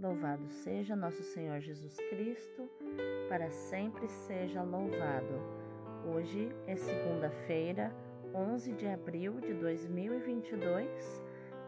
Louvado seja nosso Senhor Jesus Cristo, para sempre seja louvado. Hoje é segunda-feira, 11 de abril de 2022,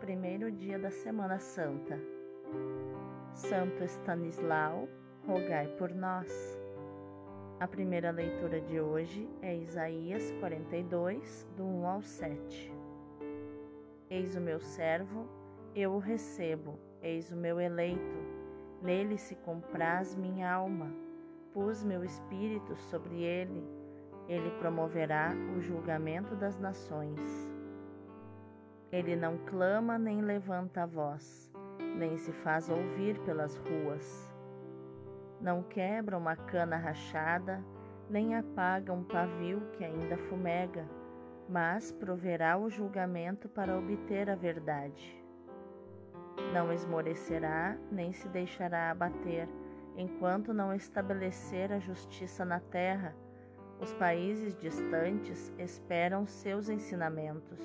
primeiro dia da Semana Santa. Santo Estanislau, rogai por nós. A primeira leitura de hoje é Isaías 42, do 1 ao 7. Eis o meu servo, eu o recebo Eis o meu eleito, nele se compraz minha alma. Pus meu espírito sobre ele, ele promoverá o julgamento das nações. Ele não clama nem levanta a voz, nem se faz ouvir pelas ruas. Não quebra uma cana rachada, nem apaga um pavio que ainda fumega, mas proverá o julgamento para obter a verdade. Não esmorecerá, nem se deixará abater, enquanto não estabelecer a justiça na terra. Os países distantes esperam seus ensinamentos.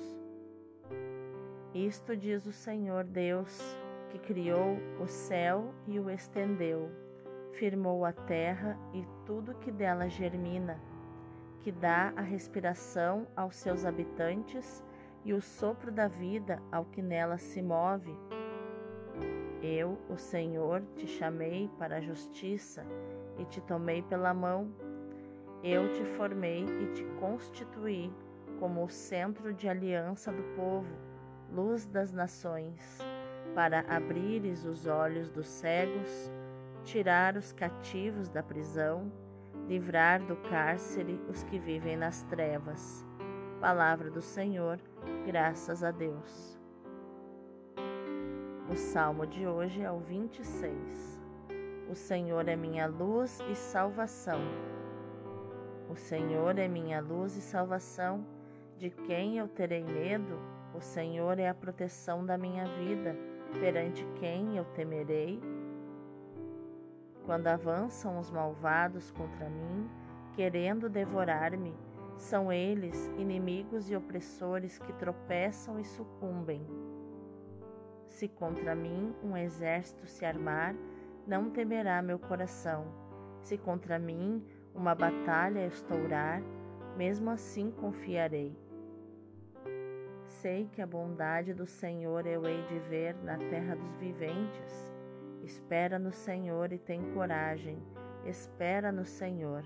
Isto diz o Senhor Deus, que criou o céu e o estendeu, firmou a terra e tudo que dela germina, que dá a respiração aos seus habitantes e o sopro da vida ao que nela se move eu, o Senhor, te chamei para a justiça e te tomei pela mão. Eu te formei e te constituí como o centro de aliança do povo, luz das nações, para abrires os olhos dos cegos, tirar os cativos da prisão, livrar do cárcere os que vivem nas trevas. Palavra do Senhor, graças a Deus. O salmo de hoje é o 26. O Senhor é minha luz e salvação. O Senhor é minha luz e salvação. De quem eu terei medo? O Senhor é a proteção da minha vida. Perante quem eu temerei? Quando avançam os malvados contra mim, querendo devorar-me, são eles, inimigos e opressores, que tropeçam e sucumbem. Se contra mim um exército se armar, não temerá meu coração. Se contra mim uma batalha estourar, mesmo assim confiarei. Sei que a bondade do Senhor eu hei de ver na terra dos viventes. Espera no Senhor e tem coragem. Espera no Senhor.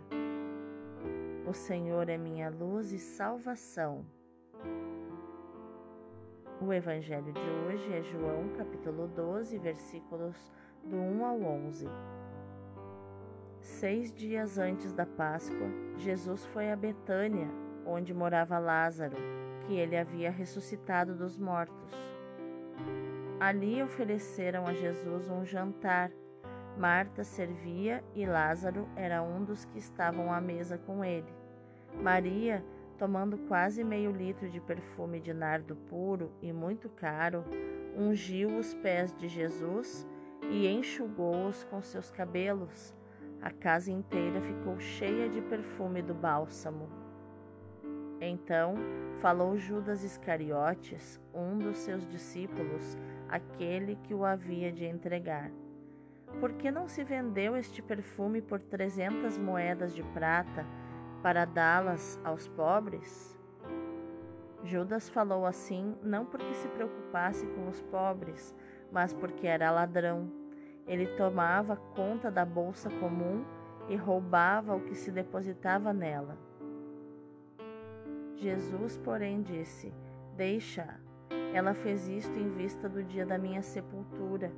O Senhor é minha luz e salvação. O evangelho de hoje é João, capítulo 12, versículos do 1 ao 11. Seis dias antes da Páscoa, Jesus foi a Betânia, onde morava Lázaro, que ele havia ressuscitado dos mortos. Ali ofereceram a Jesus um jantar. Marta servia e Lázaro era um dos que estavam à mesa com ele. Maria tomando quase meio litro de perfume de nardo puro e muito caro, ungiu os pés de Jesus e enxugou-os com seus cabelos. A casa inteira ficou cheia de perfume do bálsamo. Então falou Judas Iscariotes, um dos seus discípulos, aquele que o havia de entregar. Por que não se vendeu este perfume por trezentas moedas de prata? Para dá-las aos pobres? Judas falou assim não porque se preocupasse com os pobres, mas porque era ladrão. Ele tomava conta da bolsa comum e roubava o que se depositava nela. Jesus, porém, disse: Deixa, ela fez isto em vista do dia da minha sepultura.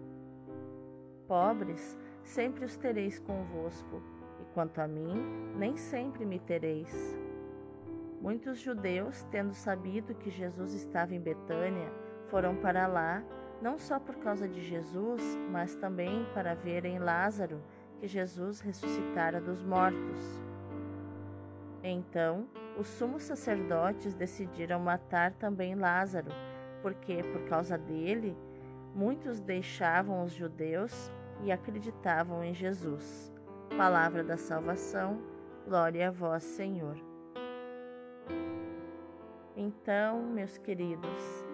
Pobres sempre os tereis convosco Quanto a mim, nem sempre me tereis. Muitos judeus, tendo sabido que Jesus estava em Betânia, foram para lá, não só por causa de Jesus, mas também para verem Lázaro, que Jesus ressuscitara dos mortos. Então, os sumos sacerdotes decidiram matar também Lázaro, porque, por causa dele, muitos deixavam os judeus e acreditavam em Jesus. Palavra da salvação, glória a vós, Senhor. Então, meus queridos,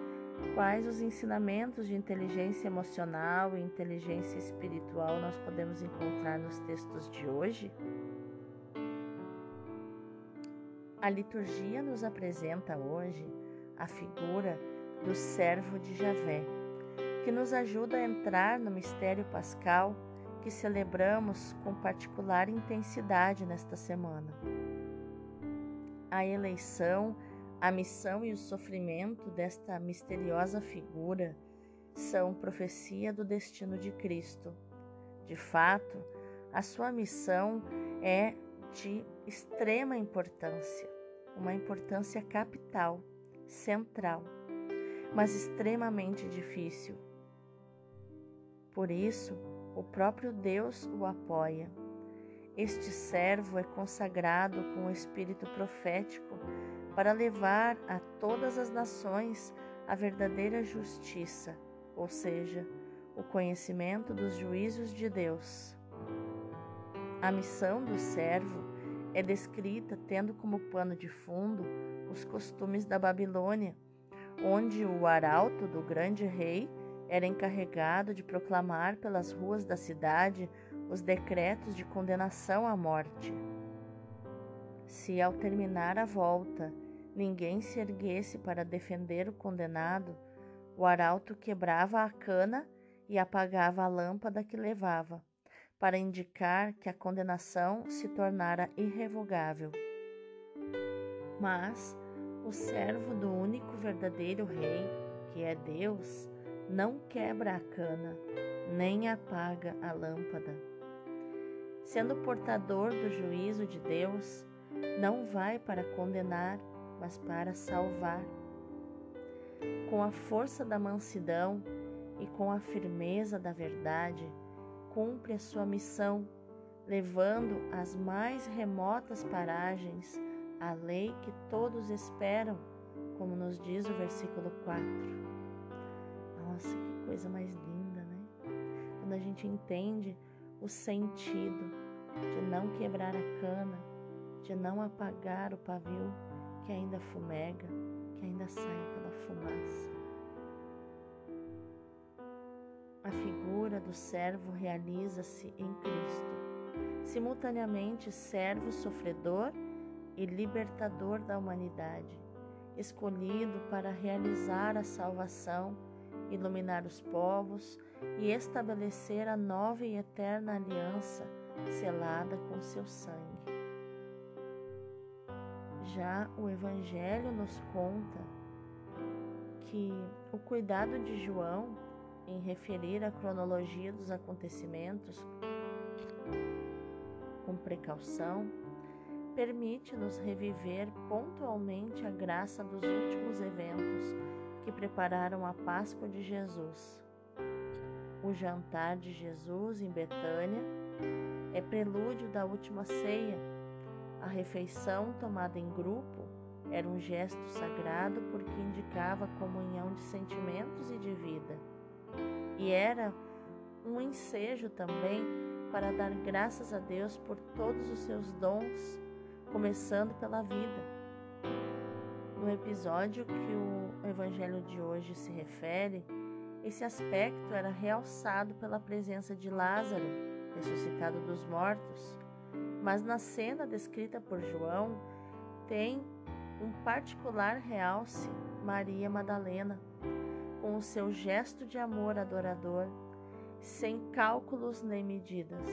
Quais os ensinamentos de inteligência emocional e inteligência espiritual nós podemos encontrar nos textos de hoje? A liturgia nos apresenta hoje a figura do servo de Javé, que nos ajuda a entrar no mistério pascal que celebramos com particular intensidade nesta semana. A eleição, a missão e o sofrimento desta misteriosa figura são profecia do destino de Cristo. De fato, a sua missão é de extrema importância, uma importância capital, central, mas extremamente difícil. Por isso, o próprio Deus o apoia. Este servo é consagrado com o espírito profético para levar a todas as nações a verdadeira justiça, ou seja, o conhecimento dos juízos de Deus. A missão do servo é descrita tendo como pano de fundo os costumes da Babilônia, onde o arauto do grande rei era encarregado de proclamar pelas ruas da cidade os decretos de condenação à morte. Se ao terminar a volta ninguém se erguesse para defender o condenado, o arauto quebrava a cana e apagava a lâmpada que levava, para indicar que a condenação se tornara irrevogável. Mas o servo do único verdadeiro rei, que é Deus, não quebra a cana, nem apaga a lâmpada. Sendo portador do juízo de Deus, não vai para condenar, mas para salvar. Com a força da mansidão e com a firmeza da verdade, cumpre a sua missão, levando às mais remotas paragens a lei que todos esperam, como nos diz o versículo 4. Nossa, que coisa mais linda, né? Quando a gente entende o sentido de não quebrar a cana, de não apagar o pavio que ainda fumega, que ainda sai aquela fumaça. A figura do servo realiza-se em Cristo, simultaneamente servo sofredor e libertador da humanidade, escolhido para realizar a salvação iluminar os povos e estabelecer a nova e eterna aliança selada com seu sangue. Já o Evangelho nos conta que o cuidado de João em referir a cronologia dos acontecimentos com precaução permite-nos reviver pontualmente a graça dos últimos eventos que prepararam a Páscoa de Jesus. O jantar de Jesus em Betânia é prelúdio da última ceia. A refeição tomada em grupo era um gesto sagrado porque indicava a comunhão de sentimentos e de vida. E era um ensejo também para dar graças a Deus por todos os seus dons, começando pela vida no episódio que o evangelho de hoje se refere, esse aspecto era realçado pela presença de Lázaro, ressuscitado dos mortos. Mas na cena descrita por João, tem um particular realce Maria Madalena, com o seu gesto de amor adorador, sem cálculos nem medidas.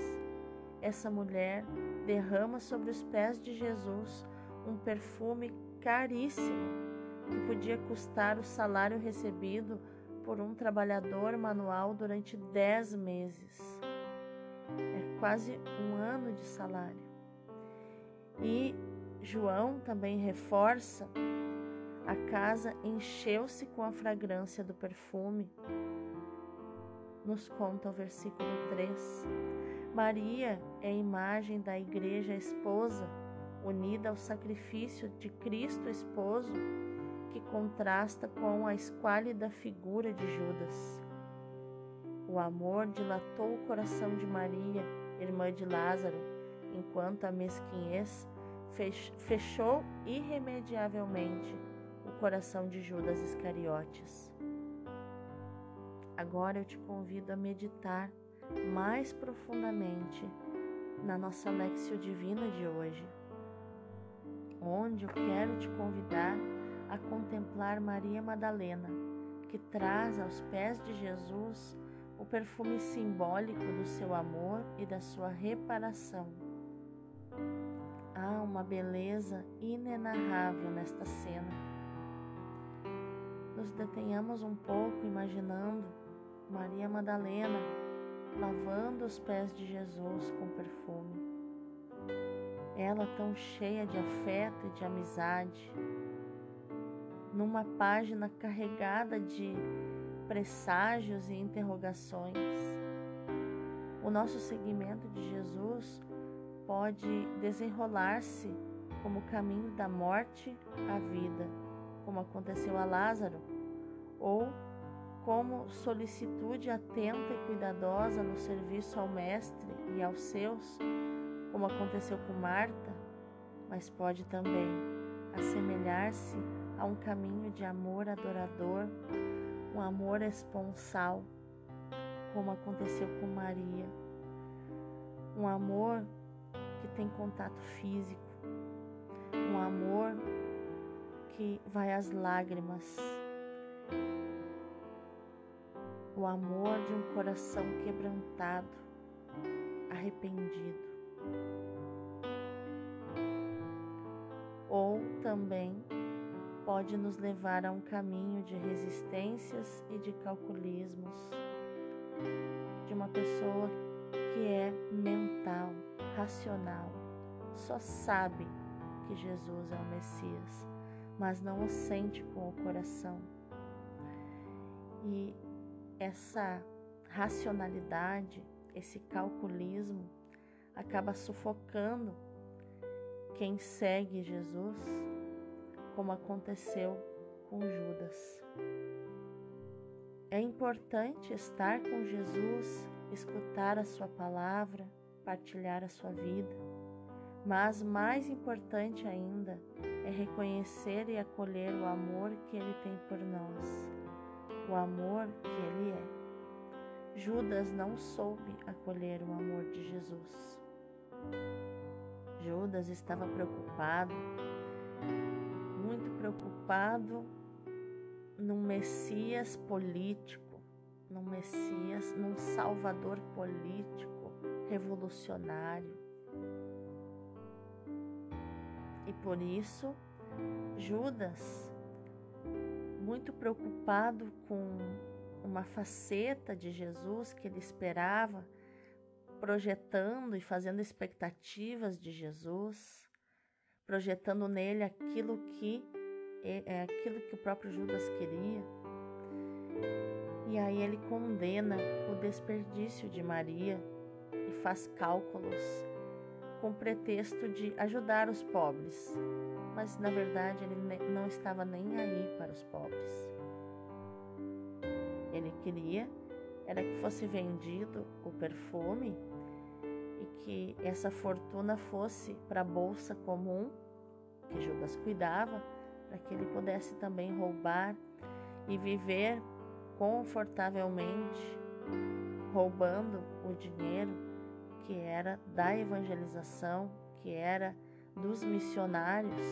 Essa mulher derrama sobre os pés de Jesus um perfume caríssimo que podia custar o salário recebido por um trabalhador manual durante dez meses. É quase um ano de salário. E João também reforça: a casa encheu-se com a fragrância do perfume. Nos conta o versículo 3. Maria é a imagem da igreja esposa unida ao sacrifício de Cristo esposo, que contrasta com a esquálida figura de Judas. O amor dilatou o coração de Maria, irmã de Lázaro, enquanto a mesquinhez fechou irremediavelmente o coração de Judas Iscariotes. Agora eu te convido a meditar mais profundamente na nossa Lexio Divina de hoje, onde eu quero te convidar a contemplar Maria Madalena, que traz aos pés de Jesus o perfume simbólico do seu amor e da sua reparação. Há uma beleza inenarrável nesta cena. Nos detenhamos um pouco imaginando Maria Madalena lavando os pés de Jesus com perfume. Ela tão cheia de afeto e de amizade, numa página carregada de presságios e interrogações. O nosso seguimento de Jesus pode desenrolar-se como caminho da morte à vida, como aconteceu a Lázaro, ou como solicitude atenta e cuidadosa no serviço ao Mestre e aos seus, como aconteceu com Marta, mas pode também assemelhar-se a um caminho de amor adorador, um amor esponsal, como aconteceu com Maria, um amor que tem contato físico, um amor que vai às lágrimas. O amor de um coração quebrantado, arrependido. Ou também pode nos levar a um caminho de resistências e de calculismos, de uma pessoa que é mental, racional, só sabe que Jesus é o Messias, mas não o sente com o coração. E essa racionalidade, esse calculismo acaba sufocando quem segue Jesus, como aconteceu com Judas. É importante estar com Jesus, escutar a sua palavra, partilhar a sua vida, mas mais importante ainda é reconhecer e acolher o amor que ele tem por nós o amor que ele é. Judas não soube acolher o amor de Jesus. Judas estava preocupado, preocupado num Messias político, num Messias, num Salvador político, revolucionário. E por isso, Judas muito preocupado com uma faceta de Jesus que ele esperava, projetando e fazendo expectativas de Jesus, projetando nele aquilo que é, é aquilo que o próprio Judas queria. E aí ele condena o desperdício de Maria e faz cálculos com pretexto de ajudar os pobres, mas na verdade ele não estava nem aí para os pobres. Ele queria era que fosse vendido o perfume e que essa fortuna fosse para a bolsa comum que Judas cuidava, para que ele pudesse também roubar e viver confortavelmente, roubando o dinheiro que era da evangelização, que era dos missionários,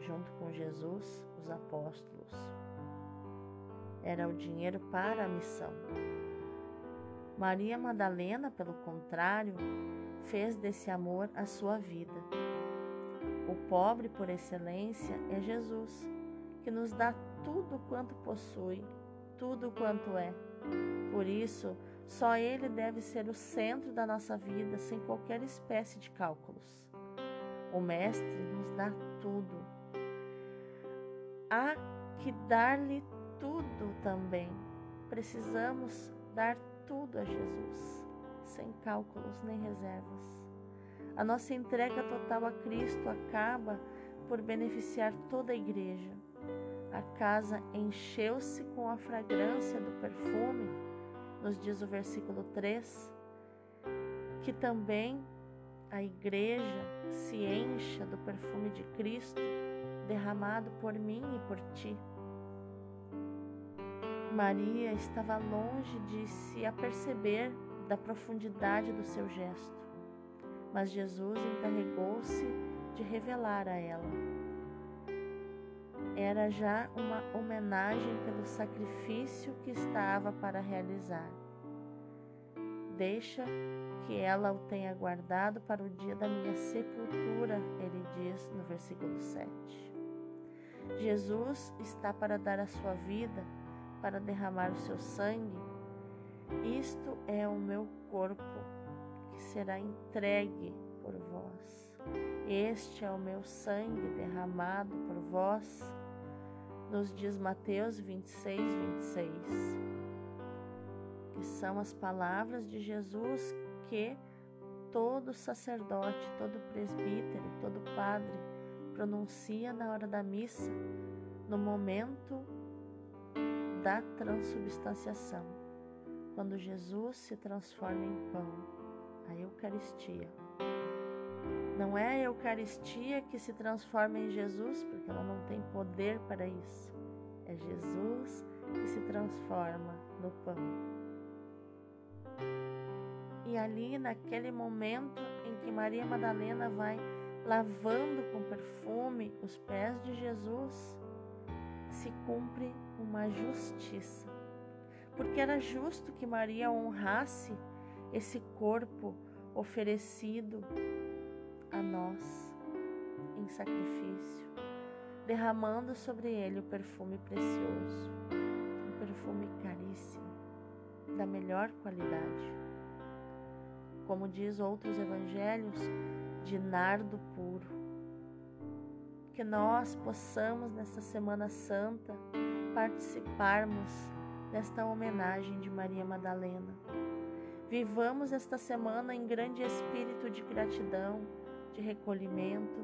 junto com Jesus, os apóstolos. Era o dinheiro para a missão. Maria Madalena, pelo contrário, fez desse amor a sua vida. O pobre por excelência é Jesus, que nos dá tudo quanto possui, tudo quanto é. Por isso, só Ele deve ser o centro da nossa vida, sem qualquer espécie de cálculos. O Mestre nos dá tudo. Há que dar-lhe tudo também. Precisamos dar tudo a Jesus, sem cálculos nem reservas. A nossa entrega total a Cristo acaba por beneficiar toda a igreja. A casa encheu-se com a fragrância do perfume nos diz o versículo 3, que também a igreja se encha do perfume de Cristo derramado por mim e por ti. Maria estava longe de se aperceber da profundidade do seu gesto, mas Jesus encarregou-se de revelar a ela. Era já uma homenagem pelo sacrifício que estava para realizar. Deixa que ela o tenha guardado para o dia da minha sepultura, ele diz no versículo 7. Jesus está para dar a sua vida, para derramar o seu sangue. Isto é o meu corpo, que será entregue por vós. Este é o meu sangue derramado por vós, nos diz Mateus 26, 26 que são as palavras de Jesus que todo sacerdote, todo presbítero, todo padre pronuncia na hora da missa, no momento da transubstanciação, quando Jesus se transforma em pão, a Eucaristia. Não é a Eucaristia que se transforma em Jesus, porque ela não tem poder para isso. É Jesus que se transforma no pão. E ali, naquele momento em que Maria Madalena vai lavando com perfume os pés de Jesus, se cumpre uma justiça. Porque era justo que Maria honrasse esse corpo oferecido a nós em sacrifício, derramando sobre ele o perfume precioso, um perfume caríssimo, da melhor qualidade como diz outros evangelhos, de nardo puro. Que nós possamos nesta Semana Santa participarmos desta homenagem de Maria Madalena. Vivamos esta semana em grande espírito de gratidão, de recolhimento,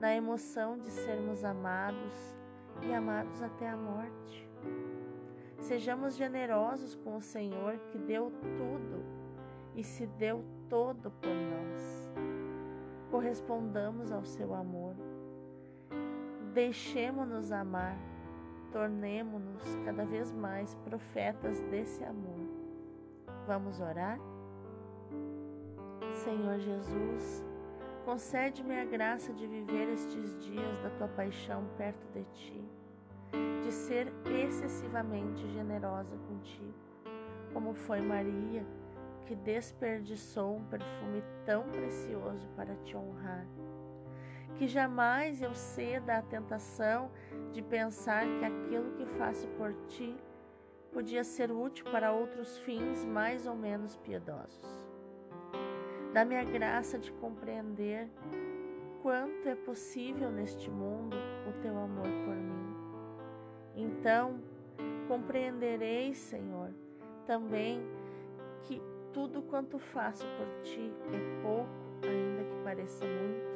na emoção de sermos amados e amados até a morte. Sejamos generosos com o Senhor que deu tudo e se deu todo por nós. Correspondamos ao seu amor. Deixemos-nos amar. Tornemo-nos cada vez mais profetas desse amor. Vamos orar? Senhor Jesus, concede-me a graça de viver estes dias da tua paixão perto de ti, de ser excessivamente generosa contigo, como foi Maria que desperdiçou um perfume tão precioso para te honrar. Que jamais eu ceda à tentação de pensar que aquilo que faço por ti podia ser útil para outros fins mais ou menos piedosos. Dá-me a graça de compreender quanto é possível neste mundo o teu amor por mim. Então, compreenderei, Senhor, também que tudo quanto faço por ti é pouco, ainda que pareça muito.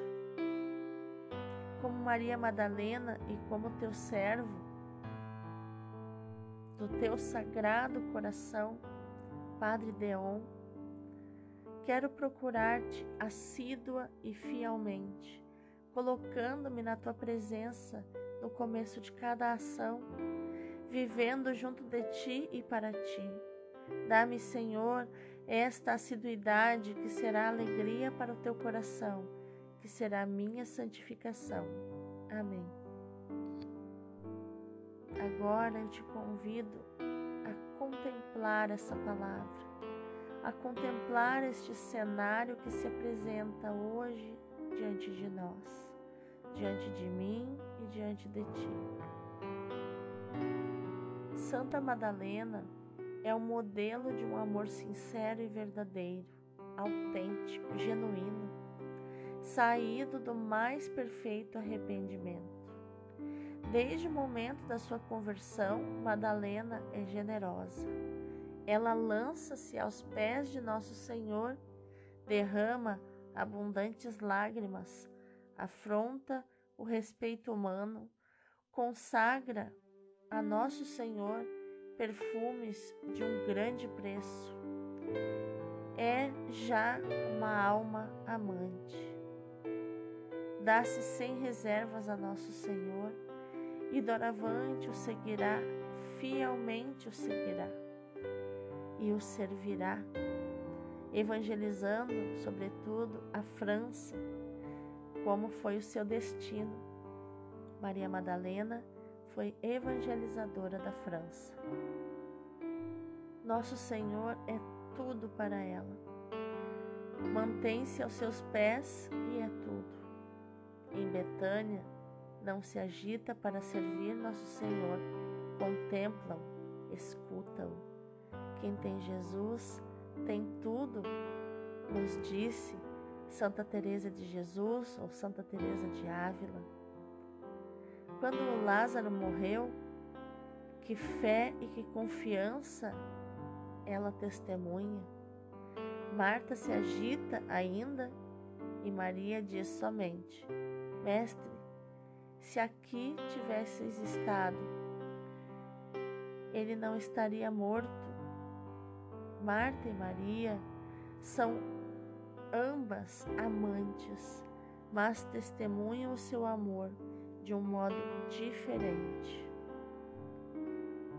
Como Maria Madalena e como teu servo, do teu sagrado coração, Padre Deon, quero procurar-te assídua e fielmente, colocando-me na tua presença no começo de cada ação, vivendo junto de ti e para ti. Dá-me, Senhor, esta assiduidade que será alegria para o teu coração, que será minha santificação. Amém. Agora eu te convido a contemplar essa palavra, a contemplar este cenário que se apresenta hoje diante de nós, diante de mim e diante de ti. Santa Madalena é o modelo de um amor sincero e verdadeiro, autêntico, genuíno, saído do mais perfeito arrependimento. Desde o momento da sua conversão, Madalena é generosa. Ela lança-se aos pés de nosso Senhor, derrama abundantes lágrimas, afronta o respeito humano, consagra a nosso Senhor perfumes de um grande preço. É já uma alma amante. Dá-se sem reservas a nosso Senhor e doravante o seguirá fielmente o seguirá e o servirá, evangelizando, sobretudo, a França, como foi o seu destino. Maria Madalena foi evangelizadora da França. Nosso Senhor é tudo para ela. Mantém-se aos seus pés e é tudo. Em Betânia, não se agita para servir Nosso Senhor, contempla-o, escuta-o. Quem tem Jesus tem tudo, nos disse Santa Teresa de Jesus ou Santa Teresa de Ávila. Quando Lázaro morreu, que fé e que confiança ela testemunha. Marta se agita ainda e Maria diz somente: Mestre, se aqui tivesses estado, ele não estaria morto. Marta e Maria são ambas amantes, mas testemunham o seu amor de um modo diferente.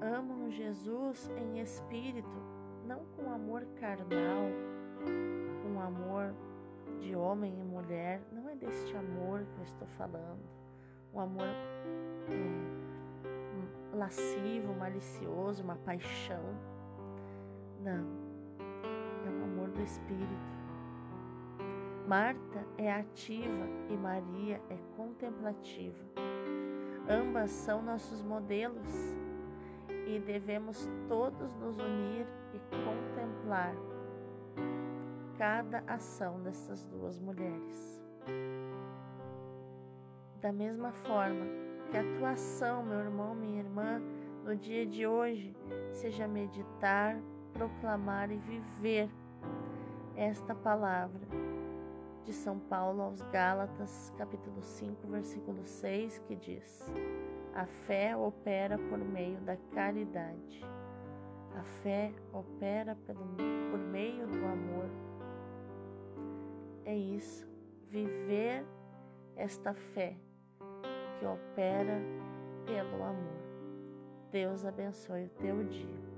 Amam Jesus em espírito, não com amor carnal, com amor de homem e mulher. Não é deste amor que eu estou falando, um amor é, lascivo, malicioso, uma paixão. Não, é o amor do espírito. Marta é ativa e Maria é contemplativa. Ambas são nossos modelos e devemos todos nos unir e contemplar cada ação dessas duas mulheres. Da mesma forma que a tua ação, meu irmão, minha irmã, no dia de hoje, seja meditar, proclamar e viver esta palavra de São Paulo aos Gálatas, capítulo 5, versículo 6, que diz: A fé opera por meio da caridade. A fé opera pelo, por meio do amor. É isso, viver esta fé que opera pelo amor. Deus abençoe o teu dia.